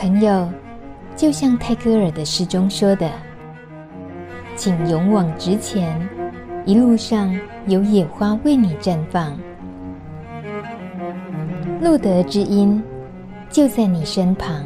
朋友，就像泰戈尔的诗中说的：“请勇往直前，一路上有野花为你绽放。”路德之音就在你身旁。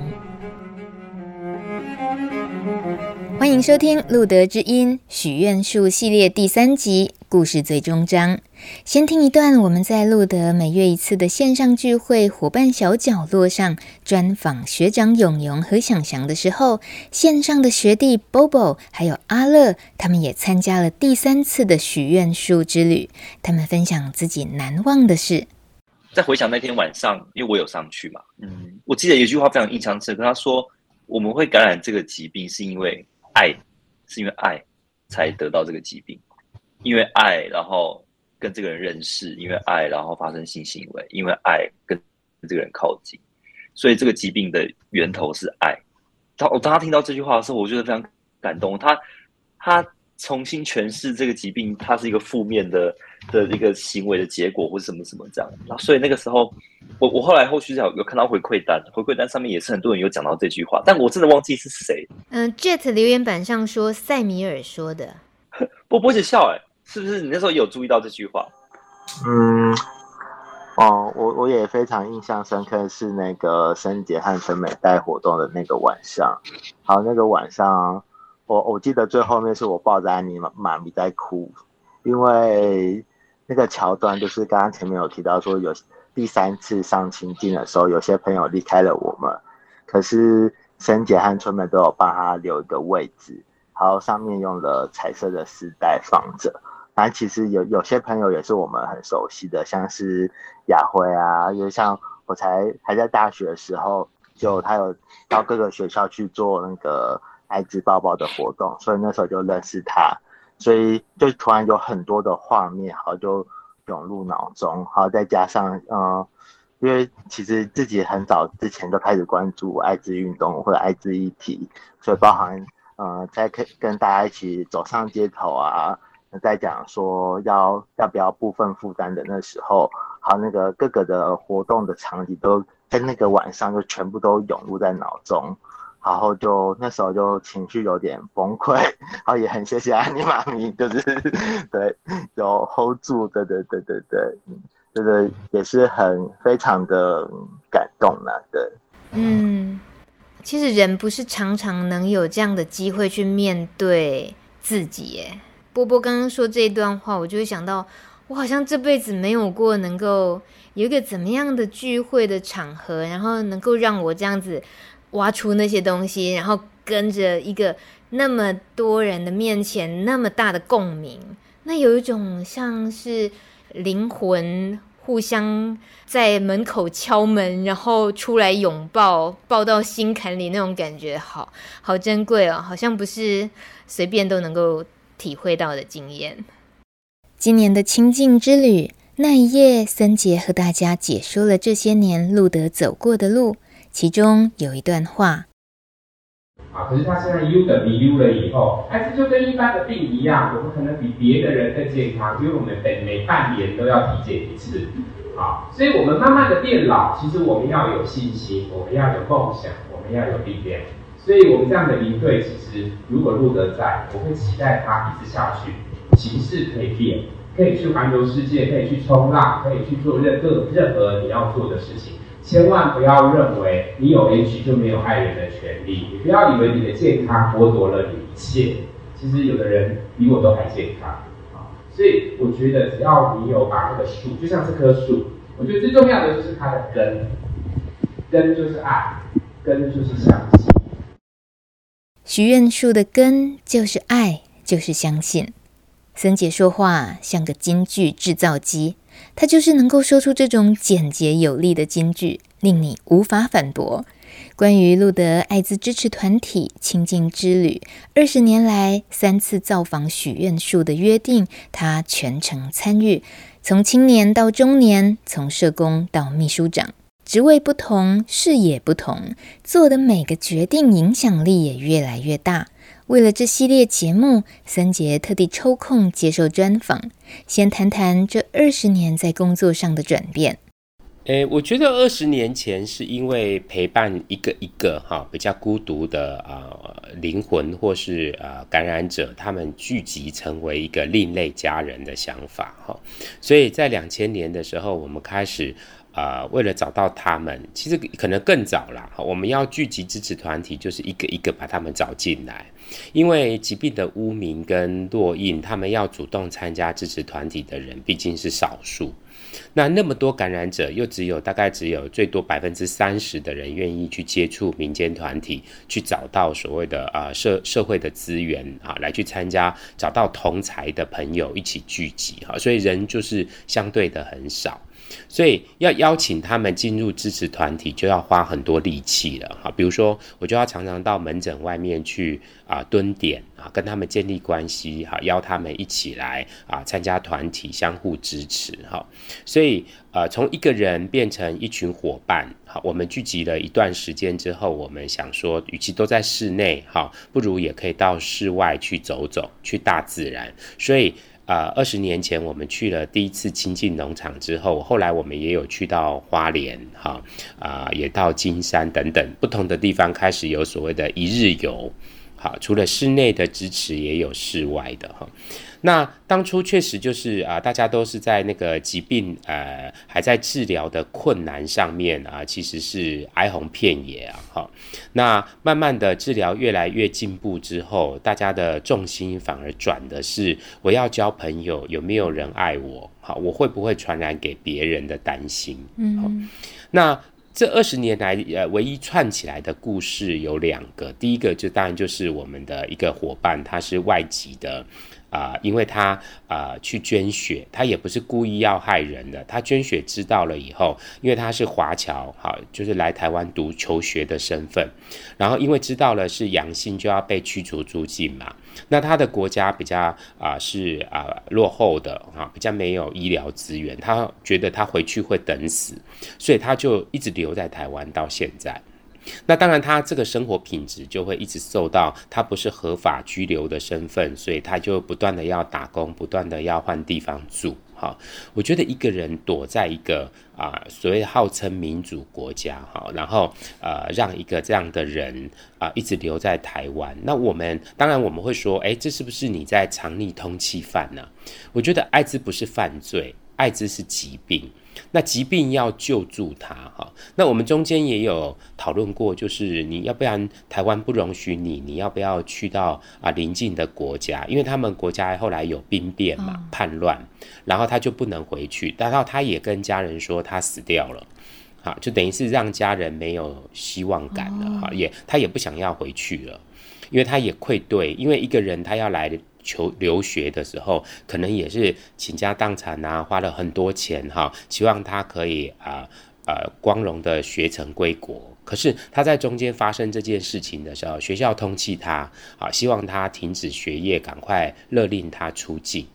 欢迎收听《路德之音许愿树》系列第三集故事最终章。先听一段我们在露德每月一次的线上聚会伙伴小角落上专访学长永永和想翔的时候，线上的学弟 Bobo 还有阿乐，他们也参加了第三次的许愿树之旅。他们分享自己难忘的事。在回想那天晚上，因为我有上去嘛，嗯，我记得有一句话非常印象深刻，他说：“我们会感染这个疾病，是因为。”爱是因为爱才得到这个疾病，因为爱，然后跟这个人认识，因为爱，然后发生性行为，因为爱跟这个人靠近，所以这个疾病的源头是爱。当我当他听到这句话的时候，我觉得非常感动。他他重新诠释这个疾病，它是一个负面的的一个行为的结果，或者什么什么这样。然后所以那个时候。我我后来后续有有看到回馈单，回馈单上面也是很多人有讲到这句话，但我真的忘记是谁。嗯，Jet 留言板上说塞米尔说的，波波姐笑哎，是不是你那时候有注意到这句话？嗯，哦，我我也非常印象深刻，是那个森杰和陈美带活动的那个晚上，好，那个晚上我我记得最后面是我抱着安妮妈妈咪在哭，因为那个桥段就是刚刚前面有提到说有。第三次上情境的时候，有些朋友离开了我们，可是森姐和春美都有帮他留一个位置，然后上面用了彩色的丝带放着。然后其实有有些朋友也是我们很熟悉的，像是雅辉啊，因为像我才还在大学的时候，就他有到各个学校去做那个艾滋抱抱的活动，所以那时候就认识他，所以就突然有很多的画面，好就。涌入脑中，好，再加上，嗯、因为其实自己很早之前就开始关注艾滋运动或者艾滋议题，所以包含，呃，在跟跟大家一起走上街头啊，在讲说要要不要部分负担的那时候，好，那个各个的活动的场景都在那个晚上就全部都涌入在脑中。然后就那时候就情绪有点崩溃，然后也很谢谢安妮妈咪，就是 对有 hold 住，对对对对对，嗯，这个也是很非常的感动呢，对。嗯，其实人不是常常能有这样的机会去面对自己耶。波波刚刚说这一段话，我就会想到，我好像这辈子没有过能够有一个怎么样的聚会的场合，然后能够让我这样子。挖出那些东西，然后跟着一个那么多人的面前，那么大的共鸣，那有一种像是灵魂互相在门口敲门，然后出来拥抱，抱到心坎里那种感觉，好好珍贵哦，好像不是随便都能够体会到的经验。今年的清静之旅那一夜，森杰和大家解说了这些年路德走过的路。其中有一段话，啊，可是他现在 U 等于 U 了以后，还是就跟一般的病一样，我们可能比别的人更健康，因为我们每每半年都要体检一次，啊，所以我们慢慢的变老，其实我们要有信心，我们要有梦想，我们要有力量，所以我们这样的营队，其实如果露德在，我会期待他一直下去，形式可以变，可以去环游世界，可以去冲浪，可以去做任何任何你要做的事情。千万不要认为你有 H 就没有爱人的权利，你不要以为你的健康剥夺了你一切。其实有的人比我都还健康啊，所以我觉得只要你有把这个树，就像这棵树，我觉得最重要的就是它的根，根就是爱，根就是相信。许愿树的根就是爱，就是相信。森姐说话像个金句制造机。她就是能够说出这种简洁有力的金句，令你无法反驳。关于路德艾滋支持团体亲近之旅二十年来三次造访许愿树的约定，他全程参与，从青年到中年，从社工到秘书长，职位不同，视野不同，做的每个决定影响力也越来越大。为了这系列节目，森杰特地抽空接受专访，先谈谈这二十年在工作上的转变。诶，我觉得二十年前是因为陪伴一个一个哈比较孤独的啊、灵魂或是啊、感染者，他们聚集成为一个另类家人的想法哈，所以在两千年的时候，我们开始、呃、为了找到他们，其实可能更早啦，我们要聚集支持团体，就是一个一个把他们找进来，因为疾病的污名跟烙印，他们要主动参加支持团体的人毕竟是少数。那那么多感染者，又只有大概只有最多百分之三十的人愿意去接触民间团体，去找到所谓的、呃、社社会的资源啊，来去参加，找到同才的朋友一起聚集哈，所以人就是相对的很少。所以要邀请他们进入支持团体，就要花很多力气了哈。比如说，我就要常常到门诊外面去啊蹲点啊，跟他们建立关系哈，邀他们一起来啊参加团体，相互支持哈。所以呃，从一个人变成一群伙伴，好，我们聚集了一段时间之后，我们想说，与其都在室内哈，不如也可以到室外去走走，去大自然。所以。啊，二十年前我们去了第一次亲近农场之后，后来我们也有去到花莲，哈啊，也到金山等等不同的地方，开始有所谓的一日游。好，除了室内的支持，也有室外的哈。那当初确实就是啊，大家都是在那个疾病呃还在治疗的困难上面啊，其实是哀鸿遍野啊。哈，那慢慢的治疗越来越进步之后，大家的重心反而转的是我要交朋友，有没有人爱我？好，我会不会传染给别人的担心？嗯，那这二十年来呃，唯一串起来的故事有两个，第一个就当然就是我们的一个伙伴，他是外籍的。啊、因为他啊、去捐血，他也不是故意要害人的。他捐血知道了以后，因为他是华侨，好，就是来台湾读求学的身份，然后因为知道了是阳性，就要被驱逐出境嘛。那他的国家比较啊、是啊、落后的啊，比较没有医疗资源，他觉得他回去会等死，所以他就一直留在台湾到现在。那当然，他这个生活品质就会一直受到他不是合法居留的身份，所以他就不断的要打工，不断的要换地方住。哈，我觉得一个人躲在一个啊、所谓号称民主国家，哈，然后呃让一个这样的人啊、一直留在台湾，那我们当然我们会说，哎，这是不是你在藏匿通缉犯呢？我觉得艾滋不是犯罪，艾滋是疾病。那疾病要救助他哈，那我们中间也有讨论过，就是你要不然台湾不容许你，你要不要去到啊邻近的国家？因为他们国家后来有兵变嘛，叛乱，然后他就不能回去，然后他也跟家人说他死掉了，好，就等于是让家人没有希望感了哈，也他也不想要回去了，因为他也愧对，因为一个人他要来。求留学的时候，可能也是倾家荡产啊，花了很多钱哈，希望他可以啊呃，呃光荣的学成归国。可是他在中间发生这件事情的时候，学校通缉他，啊，希望他停止学业，赶快勒令他出境。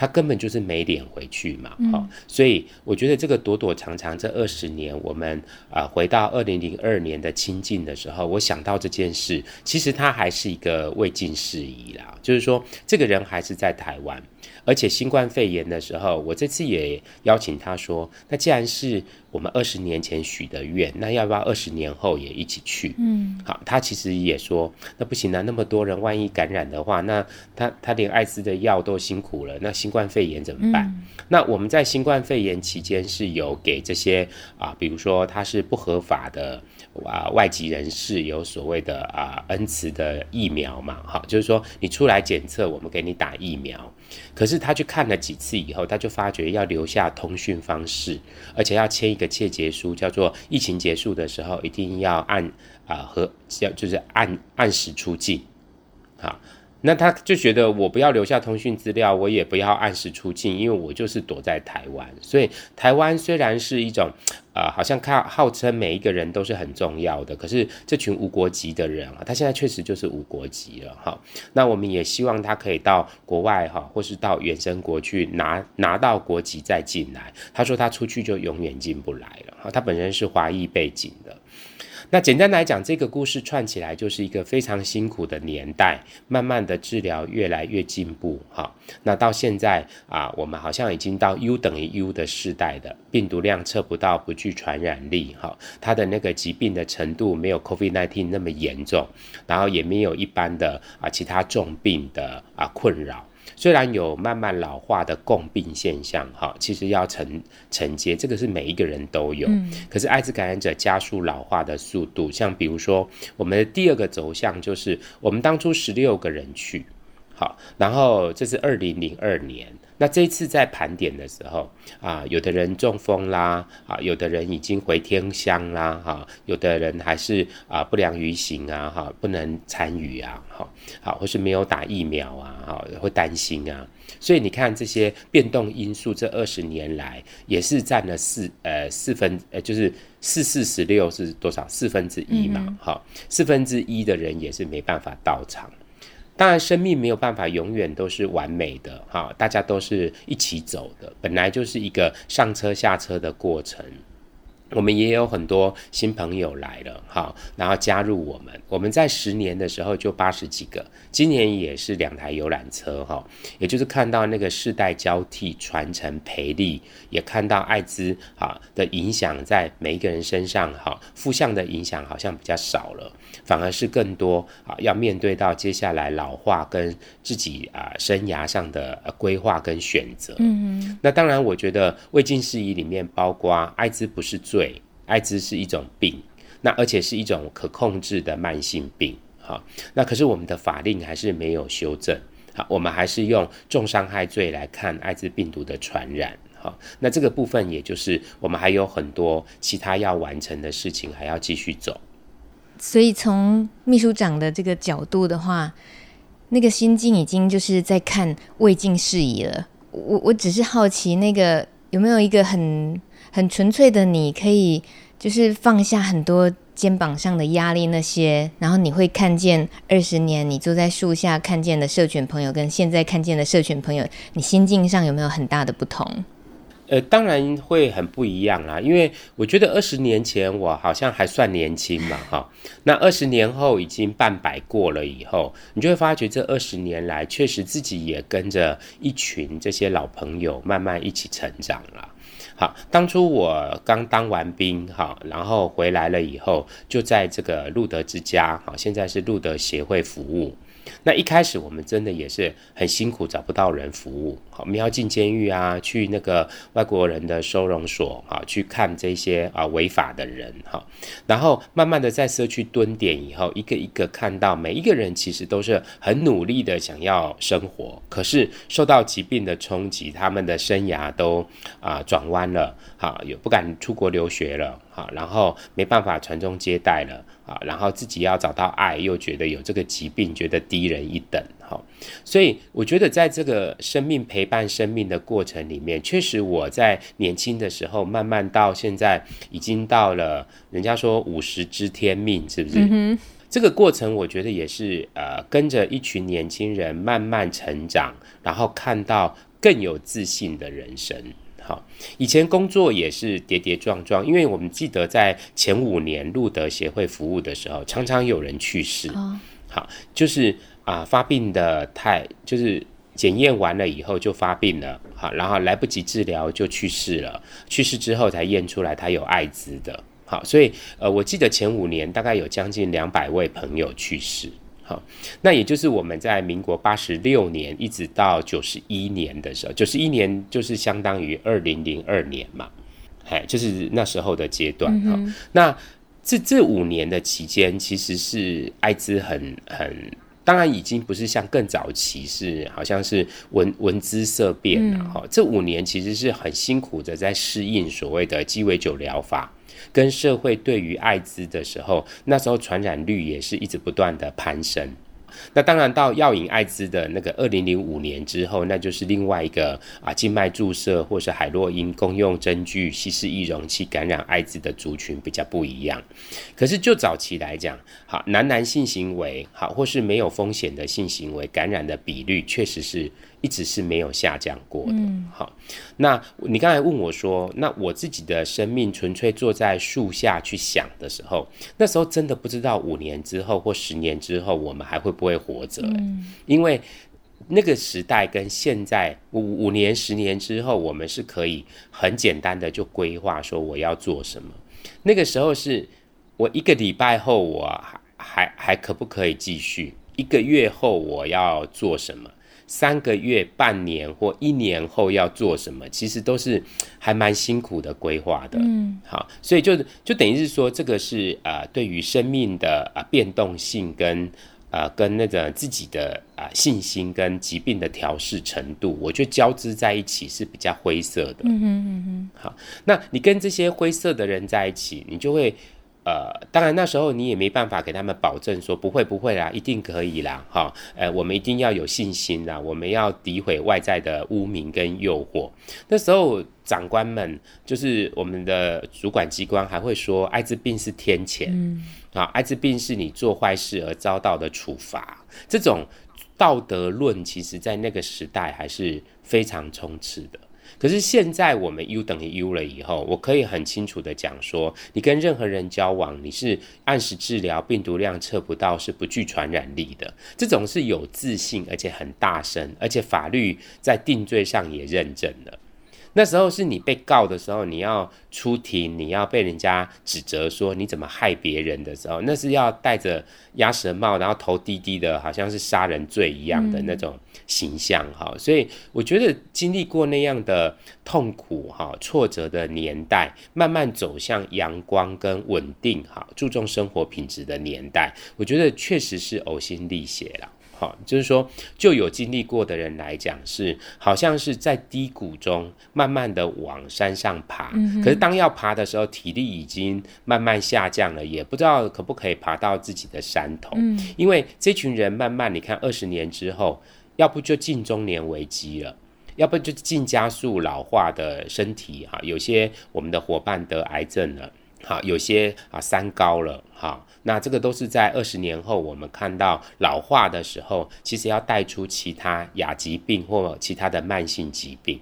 他根本就是没脸回去嘛，哈、嗯，所以我觉得这个躲躲藏藏这二十年，我们啊、呃、回到二零零二年的清境的时候，我想到这件事，其实他还是一个未尽事宜啦，就是说这个人还是在台湾。而且新冠肺炎的时候，我这次也邀请他说：“那既然是我们二十年前许的愿，那要不要二十年后也一起去？”嗯，好，他其实也说：“那不行啊，那么多人万一感染的话，那他他连艾滋的药都辛苦了，那新冠肺炎怎么办？”嗯，那我们在新冠肺炎期间是有给这些啊，比如说他是不合法的啊外籍人士有所谓的啊恩慈的疫苗嘛，哈，就是说你出来检测，我们给你打疫苗。可是他去看了几次以后，他就发觉要留下通讯方式，而且要签一个切结书，叫做疫情结束的时候一定要按啊、和要就是按按时出境，那他就觉得我不要留下通讯资料，我也不要按时出境，因为我就是躲在台湾。所以台湾虽然是一种，呃，好像看号称每一个人都是很重要的，可是这群无国籍的人啊，他现在确实就是无国籍了哈。那我们也希望他可以到国外哈，或是到原生国去拿拿到国籍再进来。他说他出去就永远进不来了哈。他本身是华裔背景的。那简单来讲，这个故事串起来就是一个非常辛苦的年代，慢慢的治疗越来越进步，哈。那到现在啊，我们好像已经到 U 等于 U 的世代的病毒量测不到，不具传染力，哈，他的那个疾病的程度没有 COVID-19 那么严重，然后也没有一般的啊其他重病的啊困扰。虽然有慢慢老化的共病现象，哈，其实要承承接，这个是每一个人都有。嗯。可是艾滋感染者加速老化的速度，像比如说我们的第二个轴向就是我们当初十六个人去，好，然后这是二零零二年。那这一次在盘点的时候啊，有的人中风啦，啊，有的人已经回天乡啦，哈，有的人还是啊不良于行啊，哈，不能参与啊，哈，好，或是没有打疫苗啊，哈，会担心啊，所以你看这些变动因素，这二十年来也是占了四呃四分呃就是四四十六是多少？四分之一嘛，哈、嗯，四分之一的人也是没办法到场。当然，生命没有办法永远都是完美的哈，大家都是一起走的，本来就是一个上车下车的过程。我们也有很多新朋友来了，哈，然后加入我们。我们在十年的时候就八十几个，今年也是两台游览车，哈，也就是看到那个世代交替、传承、培力，也看到艾滋啊的影响在每一个人身上，哈，负向的影响好像比较少了，反而是更多啊，要面对到接下来老化跟自己啊生涯上的规划跟选择。嗯嗯。那当然，我觉得未尽事宜里面包括艾滋不是罪。对，艾滋是一种病，那而且是一种可控制的慢性病，好，那可是我们的法令还是没有修正，好，我们还是用重伤害罪来看艾滋病毒的传染，好，那这个部分也就是我们还有很多其他要完成的事情，还要继续走。所以从秘书长的这个角度的话，那个心境已经就是在看未尽事宜了。我我只是好奇，那个有没有一个很。很纯粹的，你可以就是放下很多肩膀上的压力，那些，然后你会看见二十年你坐在树下看见的社群朋友，跟现在看见的社群朋友，你心境上有没有很大的不同？呃，当然会很不一样啦，因为我觉得二十年前我好像还算年轻嘛，哈，那二十年后已经半百过了以后，你就会发觉这二十年来确实自己也跟着一群这些老朋友慢慢一起成长了。好，当初我刚当完兵，哈，然后回来了以后，就在这个路德之家，好，现在是路德协会服务。那一开始我们真的也是很辛苦，找不到人服务。好，我们要进监狱啊，去那个外国人的收容所啊，去看这些啊违法的人哈。然后慢慢的在社区蹲点以后，一个一个看到每一个人其实都是很努力的想要生活，可是受到疾病的冲击，他们的生涯都啊转弯了，好，也不敢出国留学了，好，然后没办法传宗接代了。啊，然后自己要找到爱，又觉得有这个疾病，觉得低人一等，哈，所以我觉得在这个生命陪伴生命的过程里面，确实我在年轻的时候，慢慢到现在已经到了，人家说五十知天命，是不是？嗯、这个过程我觉得也是呃，跟着一群年轻人慢慢成长，然后看到更有自信的人生。好，以前工作也是跌跌撞撞，因为我们记得在前五年路德协会服务的时候，常常有人去世。好，就是啊，发病的太，就是检验完了以后就发病了，好，然后来不及治疗就去世了，去世之后才验出来他有艾滋的。好，所以呃，我记得前五年大概有将近两百位朋友去世。好，那也就是我们在民国八十六年一直到九十一年的时候，九十一年就是相当于二零零二年嘛，哎，就是那时候的阶段。哈、嗯，那这这五年的期间，其实是艾滋很很，当然已经不是像更早期是好像是闻闻之色变了。哈、嗯，这五年其实是很辛苦的在适应所谓的鸡尾酒疗法。跟社会对于艾滋的时候，那时候传染率也是一直不断的攀升。那当然到药瘾艾滋的那个二零零五年之后，那就是另外一个啊静脉注射或是海洛因共用针具、稀释易容器感染艾滋的族群比较不一样。可是就早期来讲，好男男性行为好或是没有风险的性行为感染的比率，确实是。一直是没有下降过的。好，那你刚才问我说，那我自己的生命纯粹坐在树下去想的时候，那时候真的不知道五年之后或十年之后我们还会不会活着。因为那个时代跟现在五五年、十年之后，我们是可以很简单的就规划说我要做什么。那个时候是我一个礼拜后我还还还可不可以继续？一个月后我要做什么？三个月、半年或一年后要做什么？其实都是还蛮辛苦的规划的。嗯，好，所以就就等于是说，这个是呃，对于生命的啊、呃、变动性跟。啊、呃，跟那个自己的啊、呃、信心跟疾病的调试程度，我觉得交织在一起是比较灰色的。嗯哼嗯哼。好，那你跟这些灰色的人在一起，你就会呃，当然那时候你也没办法给他们保证说不会不会啦，一定可以啦。哈，呃，我们一定要有信心啦，我们要诋毁外在的污名跟诱惑。那时候长官们就是我们的主管机关还会说，艾滋病是天谴。嗯啊，艾滋病是你做坏事而遭到的处罚，这种道德论，其实在那个时代还是非常充斥的。可是现在我们 U 等于 U 了以后，我可以很清楚的讲说，你跟任何人交往，你是按时治疗，病毒量测不到，是不具传染力的。这种是有自信，而且很大声，而且法律在定罪上也认证了。那时候是你被告的时候，你要出庭，你要被人家指责说你怎么害别人的时候，那是要戴着鸭舌帽，然后头低低的，好像是杀人罪一样的那种形象哈。所以我觉得经历过那样的痛苦哈、挫折的年代，慢慢走向阳光跟稳定哈，注重生活品质的年代，我觉得确实是呕心沥血了。好，就是说，就有经历过的人来讲，是好像是在低谷中慢慢的往山上爬，嗯，可是当要爬的时候，体力已经慢慢下降了，也不知道可不可以爬到自己的山头。嗯，因为这群人慢慢，你看二十年之后，要不就进中年危机了，要不就进加速老化的身体。哈，有些我们的伙伴得癌症了，好，有些啊三高了，哈。那这个都是在二十年后，我们看到老化的时候，其实要带出其他亚疾病或其他的慢性疾病。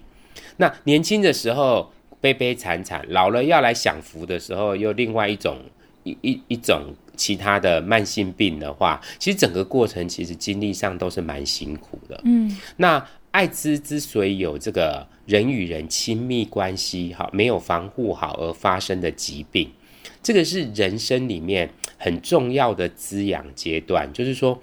那年轻的时候悲悲惨惨，老了要来享福的时候，又另外一种一一一种其他的慢性病的话，其实整个过程其实经历上都是蛮辛苦的。嗯，那艾滋之所以有这个人与人亲密关系哈没有防护好而发生的疾病。这个是人生里面很重要的滋养阶段，就是说，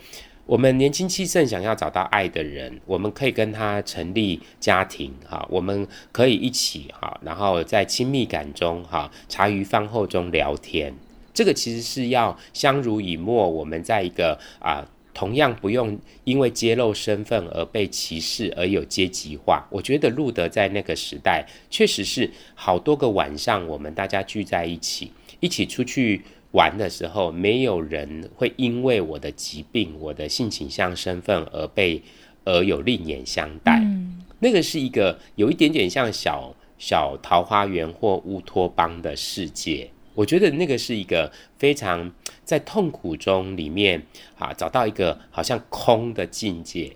我们年轻气盛，想要找到爱的人，我们可以跟他成立家庭，哈，我们可以一起，哈，然后在亲密感中，哈，茶余饭后中聊天，这个其实是要相濡以沫，我们在一个啊，同样不用因为揭露身份而被歧视而有阶级化。我觉得路德在那个时代，确实是好多个晚上，我们大家聚在一起。一起出去玩的时候，没有人会因为我的疾病、我的性倾向、身份而被而有另眼相待。嗯。那个是一个有一点点像小小桃花源或乌托邦的世界。我觉得那个是一个非常在痛苦中里面啊，找到一个好像空的境界。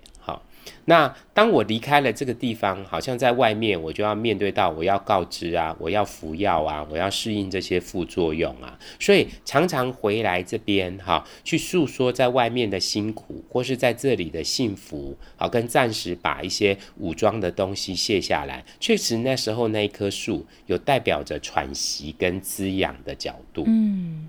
那当我离开了这个地方，好像在外面，我就要面对到我要告知啊，我要服药啊，我要适应这些副作用啊，所以常常回来这边哈，去诉说在外面的辛苦，或是在这里的幸福，好，跟暂时把一些武装的东西卸下来。确实那时候那一棵树有代表着喘息跟滋养的角度。嗯。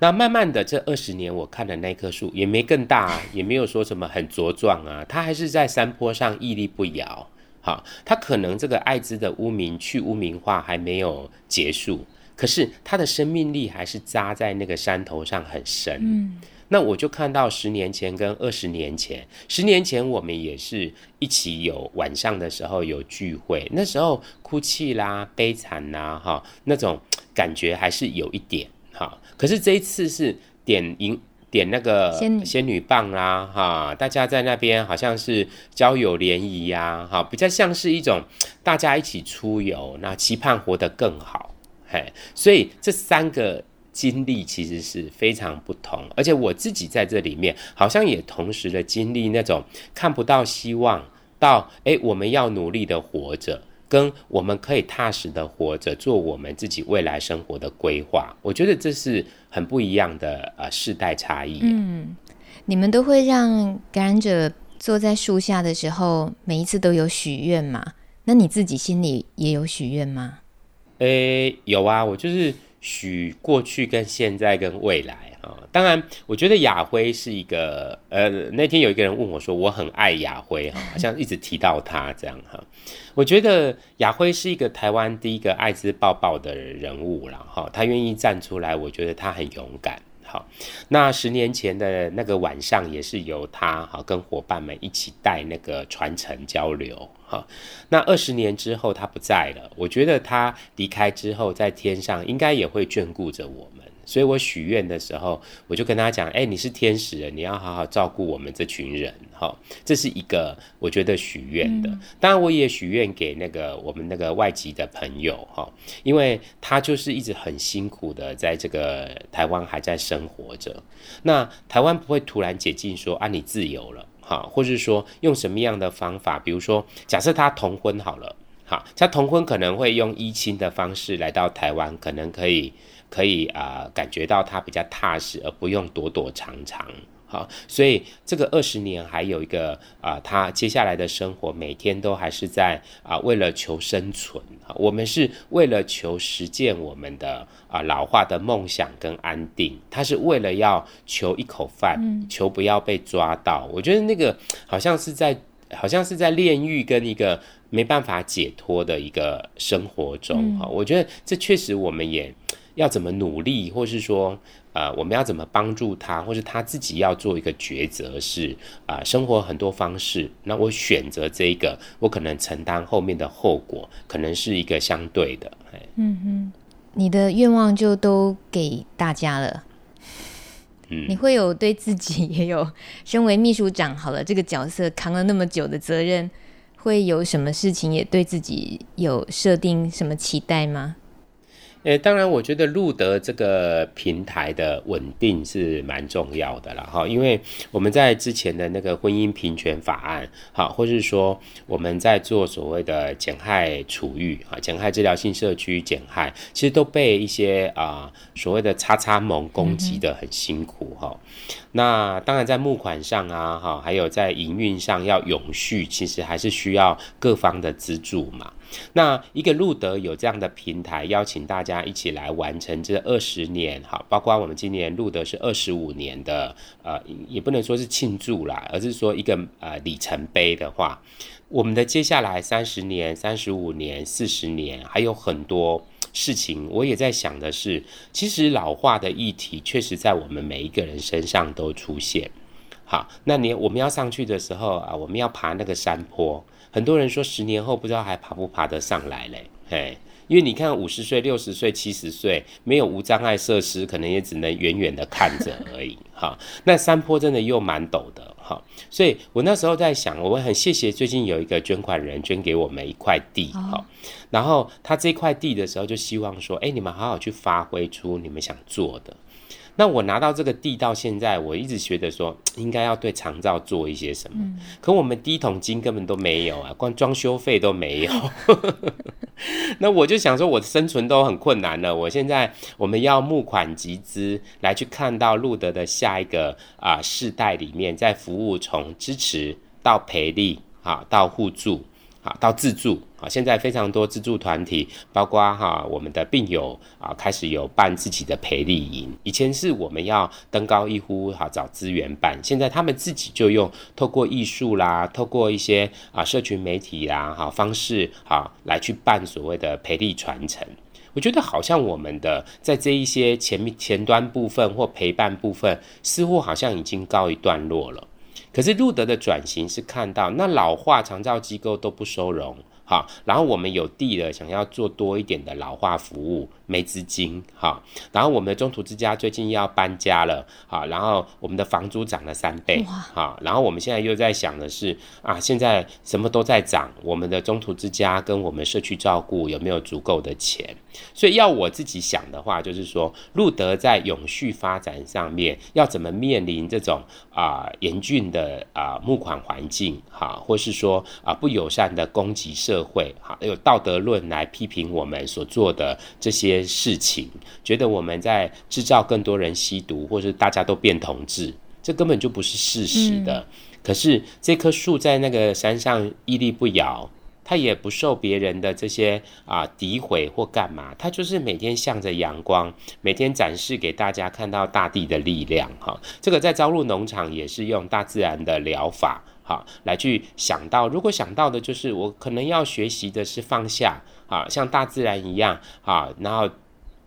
那慢慢的，这二十年我看的那棵树也没更大，也没有说什么很茁壮啊，它还是在山坡上屹立不摇。好，它可能这个艾滋的污名去污名化还没有结束，可是它的生命力还是扎在那个山头上很深。嗯，那我就看到十年前跟二十年前，十年前我们也是一起有晚上的时候有聚会，那时候哭泣啦、悲惨啦，哈，那种感觉还是有一点。好，可是这一次是点银点那个仙女棒啦，哈，大家在那边好像是交友联谊呀，哈，比较像是一种大家一起出游，那期盼活得更好，嘿，所以这三个经历其实是非常不同，而且我自己在这里面好像也同时的经历那种看不到希望到，哎，我们要努力的活着。跟我们可以踏实的活着，做我们自己未来生活的规划，我觉得这是很不一样的呃世代差异。嗯，你们都会让感染者坐在树下的时候，每一次都有许愿嘛？那你自己心里也有许愿吗？诶、欸，有啊，我就是许过去、跟现在、跟未来啊。当然，我觉得亚辉是一个，呃，那天有一个人问我说，我很爱亚辉哈，好像一直提到他这样哈。我觉得亚辉是一个台湾第一个爱滋抱抱的人物了哈，他愿意站出来，我觉得他很勇敢。好，那十年前的那个晚上，也是由他哈跟伙伴们一起带那个传承交流哈。那二十年之后他不在了，我觉得他离开之后，在天上应该也会眷顾着我们。所以我许愿的时候，我就跟他讲：“哎，你是天使人，你要好好照顾我们这群人。”哈，这是一个我觉得许愿的。当然，我也许愿给那个我们那个外籍的朋友哈，因为他就是一直很辛苦的在这个台湾还在生活着。那台湾不会突然解禁说啊，你自由了哈，或是说用什么样的方法？比如说，假设他同婚好了，好，他同婚可能会用依亲的方式来到台湾，可能可以。可以啊、呃，感觉到他比较踏实，而不用躲躲藏藏。好，所以这个二十年还有一个啊、呃，他接下来的生活每天都还是在啊、呃，为了求生存啊。我们是为了求实践我们的啊、呃、老化的梦想跟安定。他是为了要求一口饭，嗯、求不要被抓到。我觉得那个好像是在，好像是在炼狱跟一个没办法解脱的一个生活中。哈、嗯，我觉得这确实我们也。要怎么努力，或是说，呃，我们要怎么帮助他，或是他自己要做一个抉择，是啊、呃，生活很多方式，那我选择这一个，我可能承担后面的后果，可能是一个相对的。嗯哼，你的愿望就都给大家了。嗯，你会有对自己也 有，身为秘书长好了这个角色扛了那么久的责任，会有什么事情也对自己有设定什么期待吗？诶，当然，我觉得路德这个平台的稳定是蛮重要的了哈，因为我们在之前的那个婚姻平权法案，哈，或是说我们在做所谓的减害处遇啊，减害治疗性社区减害，其实都被一些啊所谓的叉叉盟攻击的很辛苦哈。那当然，在募款上啊，哈，还有在营运上要永续，其实还是需要各方的资助嘛。那一个路德有这样的平台，邀请大家一起来完成这二十年，哈，包括我们今年路德是二十五年的，呃，也不能说是庆祝啦，而是说一个呃里程碑的话，我们的接下来三十年、三十五年、四十年，还有很多事情，我也在想的是，其实老化的议题确实在我们每一个人身上都出现。好，那你我们要上去的时候啊，我们要爬那个山坡。很多人说十年后不知道还爬不爬得上来嘞，嘿，因为你看五十岁、六十岁、七十岁没有无障碍设施，可能也只能远远的看着而已。哈，那山坡真的又蛮陡的，哈，所以我那时候在想，我很谢谢最近有一个捐款人捐给我们一块地，哈，然后他这块地的时候就希望说，哎，你们好好去发挥出你们想做的。那我拿到这个地到现在，我一直觉得说应该要对长照做一些什么，嗯、可我们第一桶金根本都没有啊，光装修费都没有。那我就想说，我的生存都很困难了。我现在我们要募款集资来去看到路德的下一个啊、呃、世代里面，在服务从支持到培力啊到互助。好，到自助啊，现在非常多自助团体，包括哈我们的病友啊，开始有办自己的培力营。以前是我们要登高一呼，好找资源办，现在他们自己就用透过艺术啦，透过一些啊社群媒体啦，好方式好来去办所谓的培力传承。我觉得好像我们的在这一些前面前端部分或陪伴部分，似乎好像已经告一段落了。可是路德的转型是看到那老化长照机构都不收容，好，然后我们有地了，想要做多一点的老化服务。没资金，好，然后我们的中途之家最近要搬家了，好，然后我们的房租涨了三倍，好，然后我们现在又在想的是啊，现在什么都在涨，我们的中途之家跟我们社区照顾有没有足够的钱？所以要我自己想的话，就是说，路德在永续发展上面要怎么面临这种啊严峻的啊募款环境，哈，或是说啊不友善的攻击社会，哈，有道德论来批评我们所做的这些。事情觉得我们在制造更多人吸毒，或是大家都变同志，这根本就不是事实的。嗯、可是这棵树在那个山上屹立不摇。他也不受别人的这些啊诋毁或干嘛，他就是每天向着阳光，每天展示给大家看到大地的力量哈。这个在朝露农场也是用大自然的疗法哈来去想到，如果想到的就是我可能要学习的是放下啊，像大自然一样啊，然后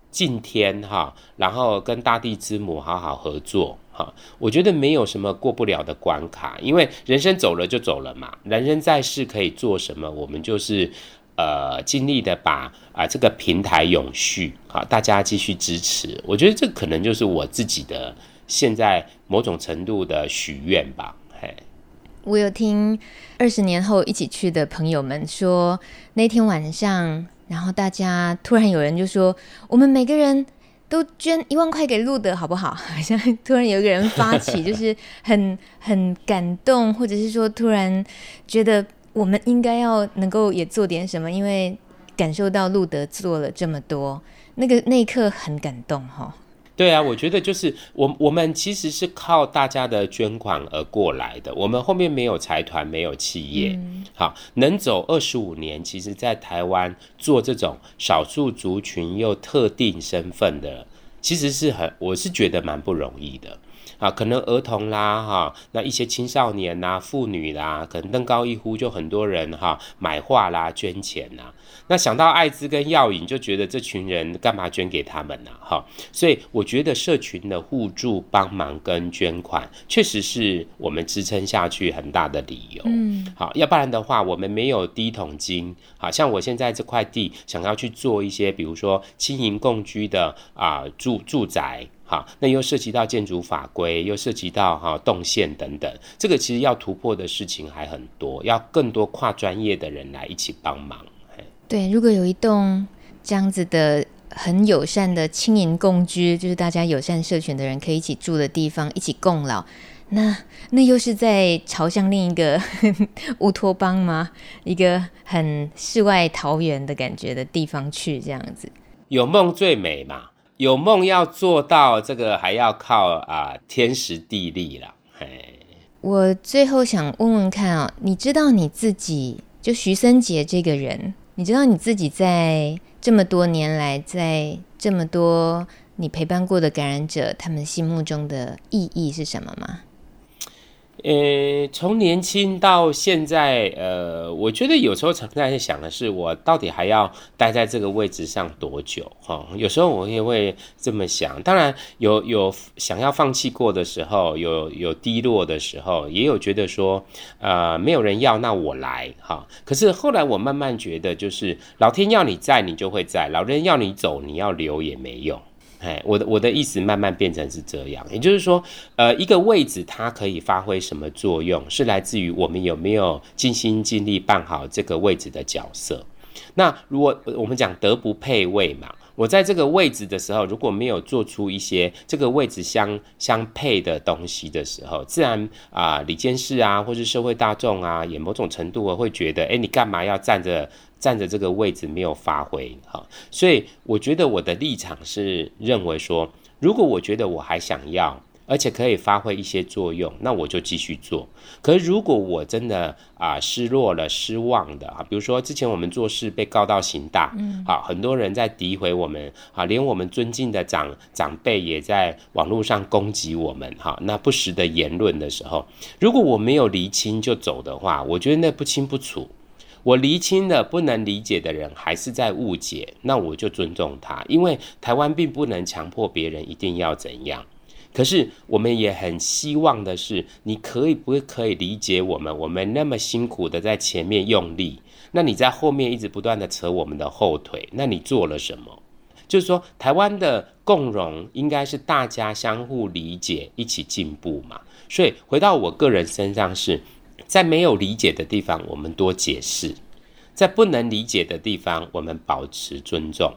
敬天哈，然后跟大地之母好好合作。哈，我觉得没有什么过不了的关卡，因为人生走了就走了嘛。人生在世可以做什么，我们就是呃尽力的把啊、这个平台永续，好，大家继续支持。我觉得这可能就是我自己的现在某种程度的许愿吧。嘿，我有听二十年后一起去的朋友们说，那天晚上，然后大家突然有人就说，我们每个人。都捐一万块给路德好不好？好像突然有一个人发起，就是很很感动，或者是说突然觉得我们应该要能够也做点什么，因为感受到路德做了这么多，那个那一刻很感动哈。对啊，我觉得就是我我们其实是靠大家的捐款而过来的，我们后面没有财团，没有企业，嗯、好，能走二十五年，其实在台湾做这种少数族群又特定身份的，其实是很，我是觉得蛮不容易的。啊，可能儿童啦，哈，那一些青少年呐、妇女啦，可能登高一呼，就很多人哈买画啦、捐钱呐。那想到艾滋跟药瘾，就觉得这群人干嘛捐给他们呢？哈，所以我觉得社群的互助、帮忙跟捐款，确实是我们支撑下去很大的理由。嗯，好，要不然的话，我们没有第一桶金。好像我现在这块地，想要去做一些，比如说轻盈共居的啊住住宅。好，那又涉及到建筑法规，又涉及到哈动线等等，这个其实要突破的事情还很多，要更多跨专业的人来一起帮忙。对，如果有一栋这样子的很友善的青银共居，就是大家友善社群的人可以一起住的地方，一起共老，那那又是在朝向另一个 乌托邦吗？一个很世外桃源的感觉的地方去，这样子，有梦最美嘛。有梦要做到这个，还要靠啊天时地利了。嘿，我最后想问问看啊，你知道你自己就徐森杰这个人，你知道你自己在这么多年来，在这么多你陪伴过的感染者，他们心目中的意义是什么吗？呃，从年轻到现在，呃，我觉得有时候常在想的是，我到底还要待在这个位置上多久？哈，有时候我也会这么想。当然有有想要放弃过的时候，有有低落的时候，也有觉得说，呃，没有人要，那我来哈。可是后来我慢慢觉得，就是老天要你在，你就会在；老人要你走，你要留也没用。哎，我的我的意思慢慢变成是这样，也就是说，呃，一个位置它可以发挥什么作用，是来自于我们有没有尽心尽力办好这个位置的角色。那如果我们讲德不配位嘛，我在这个位置的时候，如果没有做出一些这个位置相相配的东西的时候，自然啊，理监事啊，或是社会大众啊，也某种程度会觉得，哎，你干嘛要站着？站着这个位置没有发挥哈，所以我觉得我的立场是认为说，如果我觉得我还想要，而且可以发挥一些作用，那我就继续做。可是如果我真的啊失落了、失望的啊，比如说之前我们做事被告到刑大，嗯，好，很多人在诋毁我们，啊，连我们尊敬的长长辈也在网络上攻击我们，哈，那不实的言论的时候，如果我没有厘清就走的话，我觉得那不清不楚。我厘清了不能理解的人还是在误解，那我就尊重他，因为台湾并不能强迫别人一定要怎样。可是我们也很希望的是，你可以不可以理解我们？我们那么辛苦的在前面用力，那你在后面一直不断的扯我们的后腿，那你做了什么？就是说，台湾的共荣应该是大家相互理解，一起进步嘛。所以回到我个人身上是。在没有理解的地方，我们多解释；在不能理解的地方，我们保持尊重。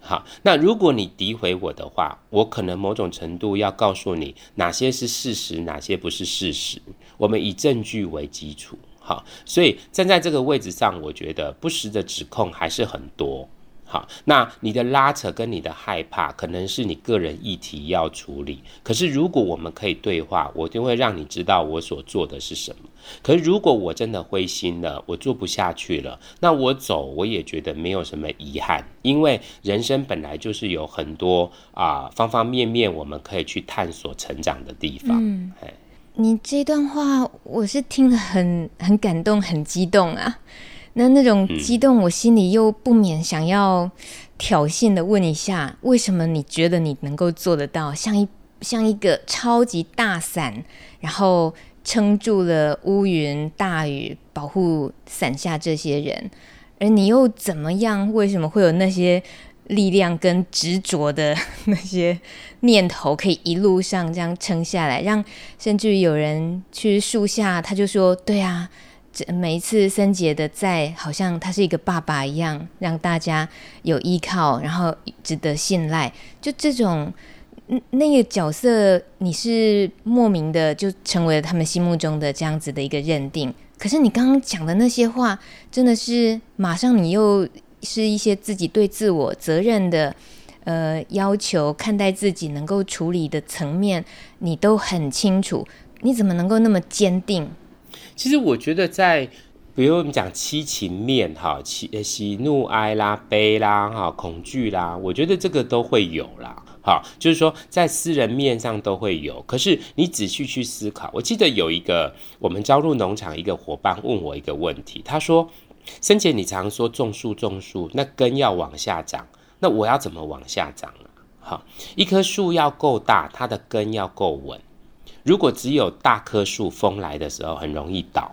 好，那如果你诋毁我的话，我可能某种程度要告诉你哪些是事实，哪些不是事实。我们以证据为基础。好，所以站在这个位置上，我觉得不实的指控还是很多。好，那你的拉扯跟你的害怕，可能是你个人议题要处理。可是如果我们可以对话，我就会让你知道我所做的是什么。可是如果我真的灰心了，我做不下去了，那我走，我也觉得没有什么遗憾，因为人生本来就是有很多啊、呃、方方面面我们可以去探索成长的地方。嗯，你这段话我是听了很很感动，很激动啊。那那种激动，我心里又不免想要挑衅的问一下：为什么你觉得你能够做得到？像一像一个超级大伞，然后撑住了乌云大雨，保护伞下这些人，而你又怎么样？为什么会有那些力量跟执着的那些念头，可以一路上这样撑下来？让甚至于有人去树下，他就说：“对啊。”每一次森杰的在，好像他是一个爸爸一样，让大家有依靠，然后值得信赖。就这种那个角色，你是莫名的就成为了他们心目中的这样子的一个认定。可是你刚刚讲的那些话，真的是马上你又是一些自己对自我责任的呃要求，看待自己能够处理的层面，你都很清楚。你怎么能够那么坚定？其实我觉得在，比如我们讲七情面哈，喜喜怒哀啦、悲啦、哈恐惧啦，我觉得这个都会有啦，哈，就是说在私人面上都会有。可是你仔细去思考，我记得有一个我们朝入农场一个伙伴问我一个问题，他说：“森杰，你常说种树种树，那根要往下长，那我要怎么往下长啊？好，一棵树要够大，它的根要够稳。”如果只有大棵树，风来的时候很容易倒。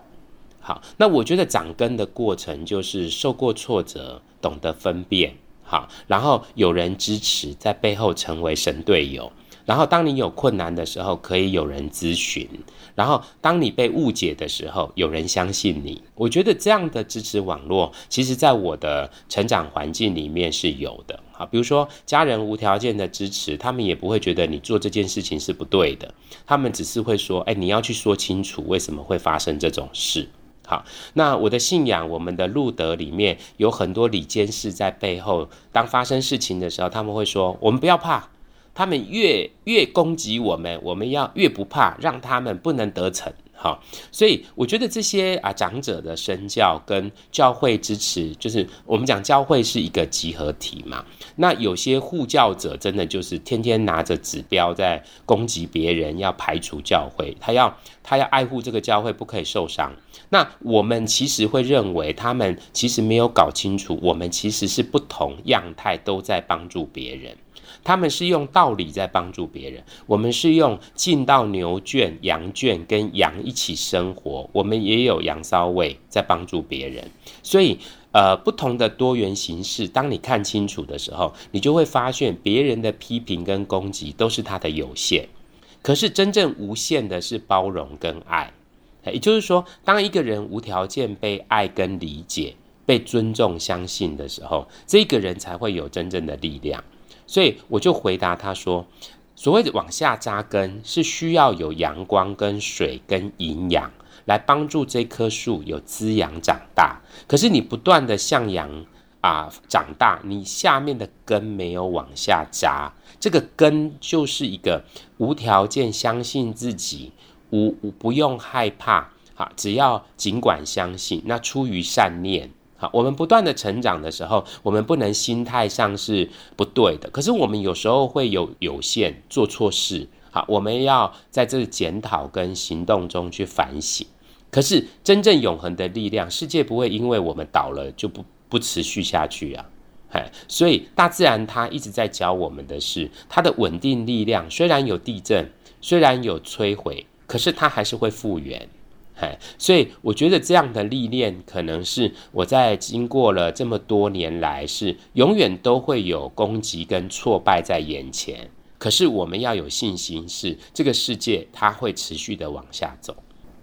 好，那我觉得长根的过程就是受过挫折，懂得分辨，好，然后有人支持，在背后成为神队友。然后当你有困难的时候，可以有人咨询。然后当你被误解的时候，有人相信你。我觉得这样的支持网络，其实在我的成长环境里面是有的。好，比如说家人无条件的支持，他们也不会觉得你做这件事情是不对的，他们只是会说：“哎，你要去说清楚为什么会发生这种事。”好，那我的信仰，我们的路德里面有很多里监事在背后，当发生事情的时候，他们会说：“我们不要怕。”他们越越攻击我们，我们要越不怕，让他们不能得逞。好，所以我觉得这些啊长者的身教跟教会支持，就是我们讲教会是一个集合体嘛。那有些护教者真的就是天天拿着指标在攻击别人，要排除教会，他要他要爱护这个教会，不可以受伤。那我们其实会认为他们其实没有搞清楚，我们其实是不同样态都在帮助别人。他们是用道理在帮助别人，我们是用进到牛圈、羊圈跟羊一起生活，我们也有羊骚味在帮助别人。所以，呃，不同的多元形式，当你看清楚的时候，你就会发现别人的批评跟攻击都是他的有限，可是真正无限的是包容跟爱。也就是说，当一个人无条件被爱跟理解、被尊重、相信的时候，这个人才会有真正的力量。所以我就回答他说：“所谓的往下扎根，是需要有阳光、跟水、跟营养来帮助这棵树有滋养长大。可是你不断的向阳啊长大，你下面的根没有往下扎，这个根就是一个无条件相信自己，无无不用害怕，好，只要尽管相信，那出于善念。”我们不断的成长的时候，我们不能心态上是不对的。可是我们有时候会有有限，做错事。好，我们要在这检讨跟行动中去反省。可是真正永恒的力量，世界不会因为我们倒了就不不持续下去啊！哎，所以大自然它一直在教我们的是，它的稳定力量虽然有地震，虽然有摧毁，可是它还是会复原。所以我觉得这样的历练，可能是我在经过了这么多年来，是永远都会有攻击跟挫败在眼前。可是我们要有信心，是这个世界它会持续的往下走。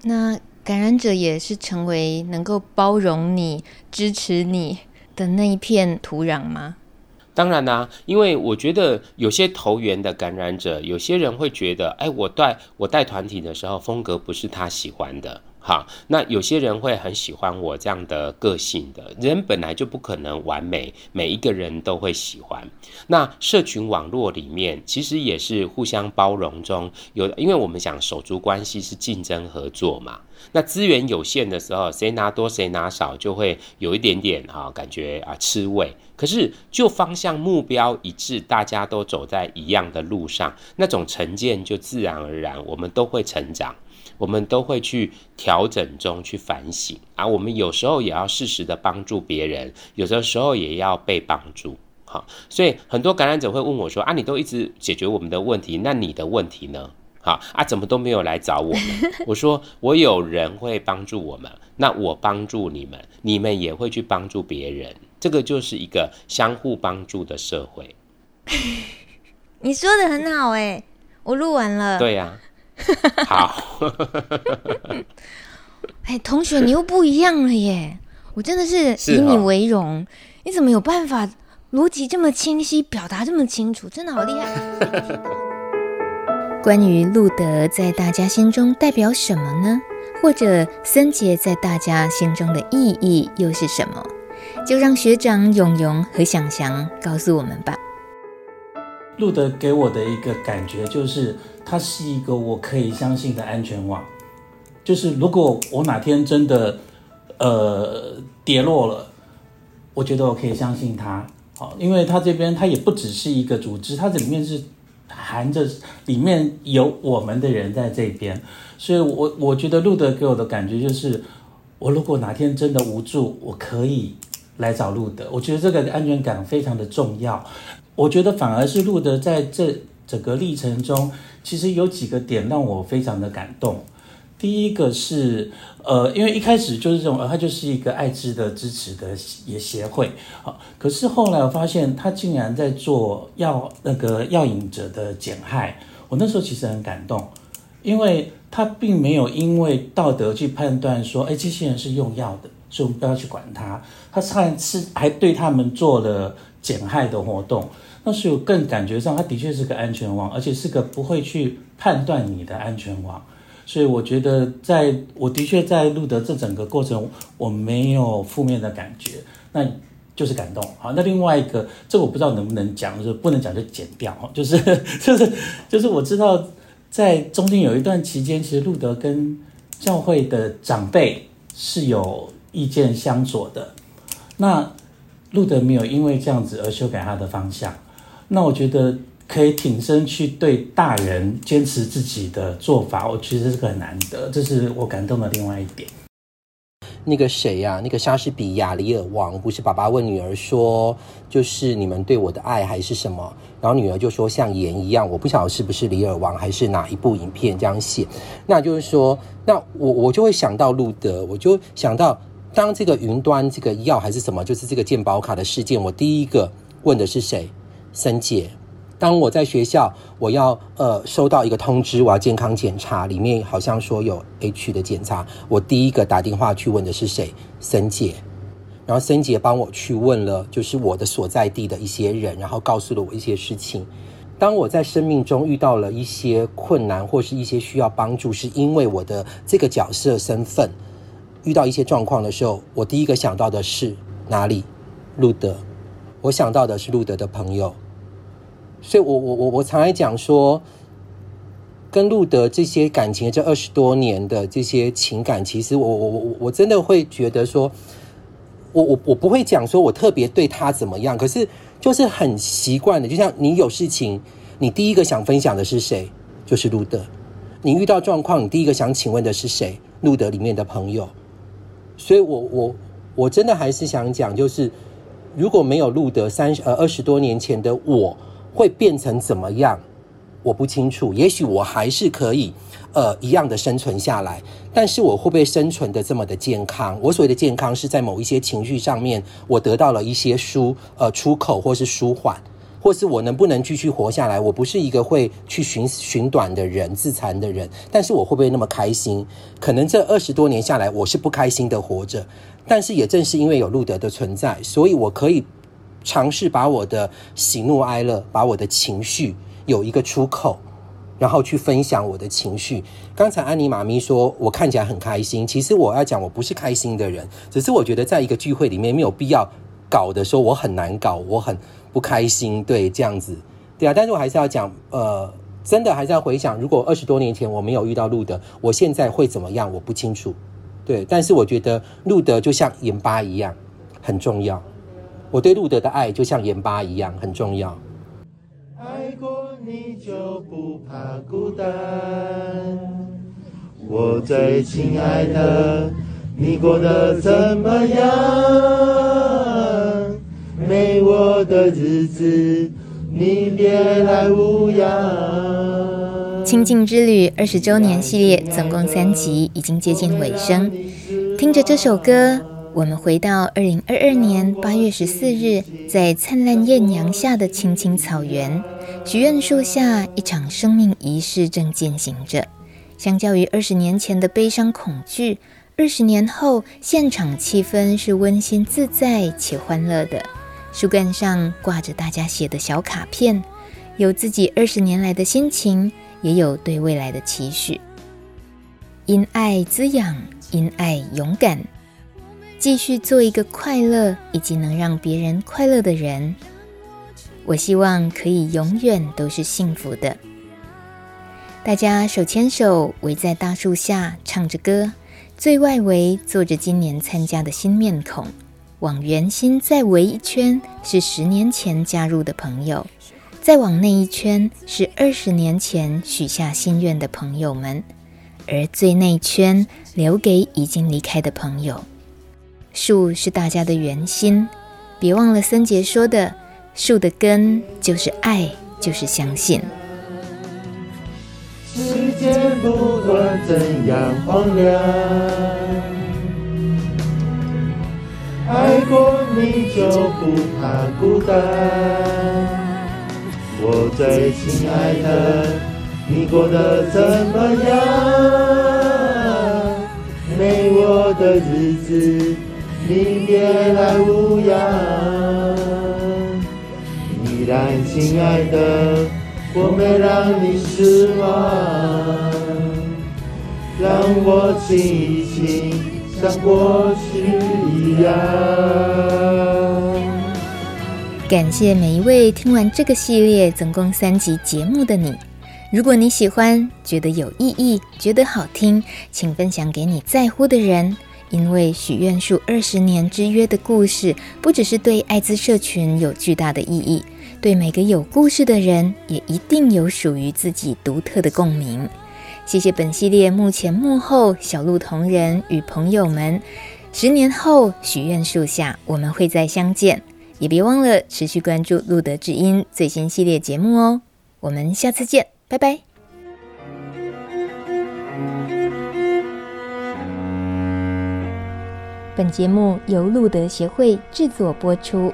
那感染者也是成为能够包容你、支持你的那一片土壤吗？当然啦、啊，因为我觉得有些投缘的感染者，有些人会觉得，哎，我带我带团体的时候，风格不是他喜欢的，好，那有些人会很喜欢我这样的个性的人，本来就不可能完美，每一个人都会喜欢。那社群网络里面其实也是互相包容中有，因为我们讲手足关系是竞争合作嘛。那资源有限的时候，谁拿多谁拿少，就会有一点点啊感觉啊吃味。可是就方向目标一致，大家都走在一样的路上，那种成见就自然而然，我们都会成长。我们都会去调整中去反省啊，我们有时候也要适时的帮助别人，有的时候也要被帮助。好，所以很多感染者会问我说：“啊，你都一直解决我们的问题，那你的问题呢？好啊，怎么都没有来找我们？” 我说：“我有人会帮助我们，那我帮助你们，你们也会去帮助别人，这个就是一个相互帮助的社会。”你说的很好哎，我录完了。对呀。好，哎，同学，你又不一样了耶！我真的是以你为荣。哦、你怎么有办法逻辑这么清晰，表达这么清楚？真的好厉害！关于路德在大家心中代表什么呢？或者森杰在大家心中的意义又是什么？就让学长永永和想祥告诉我们吧。路德给我的一个感觉就是。它是一个我可以相信的安全网，就是如果我哪天真的呃跌落了，我觉得我可以相信它。好，因为它这边它也不只是一个组织，它这里面是含着里面有我们的人在这边，所以我我觉得路德给我的感觉就是，我如果哪天真的无助，我可以来找路德。我觉得这个安全感非常的重要。我觉得反而是路德在这整个历程中。其实有几个点让我非常的感动。第一个是，呃，因为一开始就是这种，呃，它就是一个艾滋的支持的也协会，好，可是后来我发现他竟然在做药那个药瘾者的减害，我那时候其实很感动，因为他并没有因为道德去判断说，哎，这些人是用药的，所以我们不要去管他，他上一次还对他们做了减害的活动。那是有更感觉上，它的确是个安全网，而且是个不会去判断你的安全网。所以我觉得，在我的确在路德这整个过程，我没有负面的感觉，那就是感动。好，那另外一个，这我不知道能不能讲，就是不能讲就剪掉。就是就是就是我知道，在中间有一段期间，其实路德跟教会的长辈是有意见相左的。那路德没有因为这样子而修改他的方向。那我觉得可以挺身去对大人坚持自己的做法，我觉得这个很难得，这是我感动的另外一点。那个谁呀、那个莎士比亚李尔王不是爸爸问女儿说，就是你们对我的爱还是什么？然后女儿就说像盐一样。我不晓得是不是李尔王还是哪一部影片这样写。那就是说，那我我就会想到路德，我就想到当这个云端这个药还是什么，就是这个健保卡的事件，我第一个问的是谁？森姐，当我在学校，我要呃收到一个通知，我要健康检查，里面好像说有 H 的检查，我第一个打电话去问的是谁？森姐，然后森姐帮我去问了，就是我的所在地的一些人，然后告诉了我一些事情。当我在生命中遇到了一些困难或是一些需要帮助，是因为我的这个角色身份遇到一些状况的时候，我第一个想到的是哪里？路德。我想到的是路德的朋友，所以我我我我常来讲说，跟路德这些感情，这二十多年的这些情感，其实我我我我真的会觉得说，我我我不会讲说我特别对他怎么样，可是就是很习惯的，就像你有事情，你第一个想分享的是谁？就是路德。你遇到状况，你第一个想请问的是谁？路德里面的朋友。所以我我我真的还是想讲，就是。如果没有路德三十呃二十多年前的我，会变成怎么样？我不清楚。也许我还是可以呃一样的生存下来，但是我会不会生存的这么的健康？我所谓的健康是在某一些情绪上面，我得到了一些舒呃出口，或是舒缓，或是我能不能继续活下来？我不是一个会去寻寻短的人、自残的人，但是我会不会那么开心？可能这二十多年下来，我是不开心的活着。但是也正是因为有路德的存在，所以我可以尝试把我的喜怒哀乐，把我的情绪有一个出口，然后去分享我的情绪。刚才安妮妈咪说我看起来很开心，其实我要讲我不是开心的人，只是我觉得在一个聚会里面没有必要搞的说我很难搞，我很不开心，对，这样子，对啊。但是我还是要讲，呃，真的还是要回想，如果二十多年前我没有遇到路德，我现在会怎么样？我不清楚，对。但是我觉得路德就像盐巴一样很重要，我对路德的爱就像盐巴一样很重要。爱过你就不怕孤单，我最亲爱的，你过得怎么样？没我的日子，你别来无恙。清静之旅二十周年系列总共三集，已经接近尾声。听着这首歌。我们回到二零二二年八月十四日，在灿烂艳阳下的青青草原，许愿树下，一场生命仪式正进行着。相较于二十年前的悲伤恐惧，二十年后现场气氛是温馨自在且欢乐的。树干上挂着大家写的小卡片，有自己二十年来的心情，也有对未来的期许。因爱滋养，因爱勇敢。继续做一个快乐以及能让别人快乐的人。我希望可以永远都是幸福的。大家手牵手围在大树下唱着歌，最外围坐着今年参加的新面孔。往圆心再围一圈是十年前加入的朋友，再往内一圈是二十年前许下心愿的朋友们，而最内圈留给已经离开的朋友。树是大家的圆心，别忘了森杰说的：树的根就是爱，就是相信。世界不管怎样荒凉，过你就不怕孤单。我最亲爱的，你过得怎么样？没我的日子。你别来无恙，依然亲爱的，我没让你失望，让我亲一亲，像过去。样感谢每一位听完这个系列总共三集节目的你，如果你喜欢，觉得有意义，觉得好听，请分享给你在乎的人。因为许愿树二十年之约的故事，不只是对艾滋社群有巨大的意义，对每个有故事的人也一定有属于自己独特的共鸣。谢谢本系列幕前幕后小鹿同仁与朋友们。十年后许愿树下，我们会再相见。也别忘了持续关注路德智音最新系列节目哦。我们下次见，拜拜。本节目由路德协会制作播出。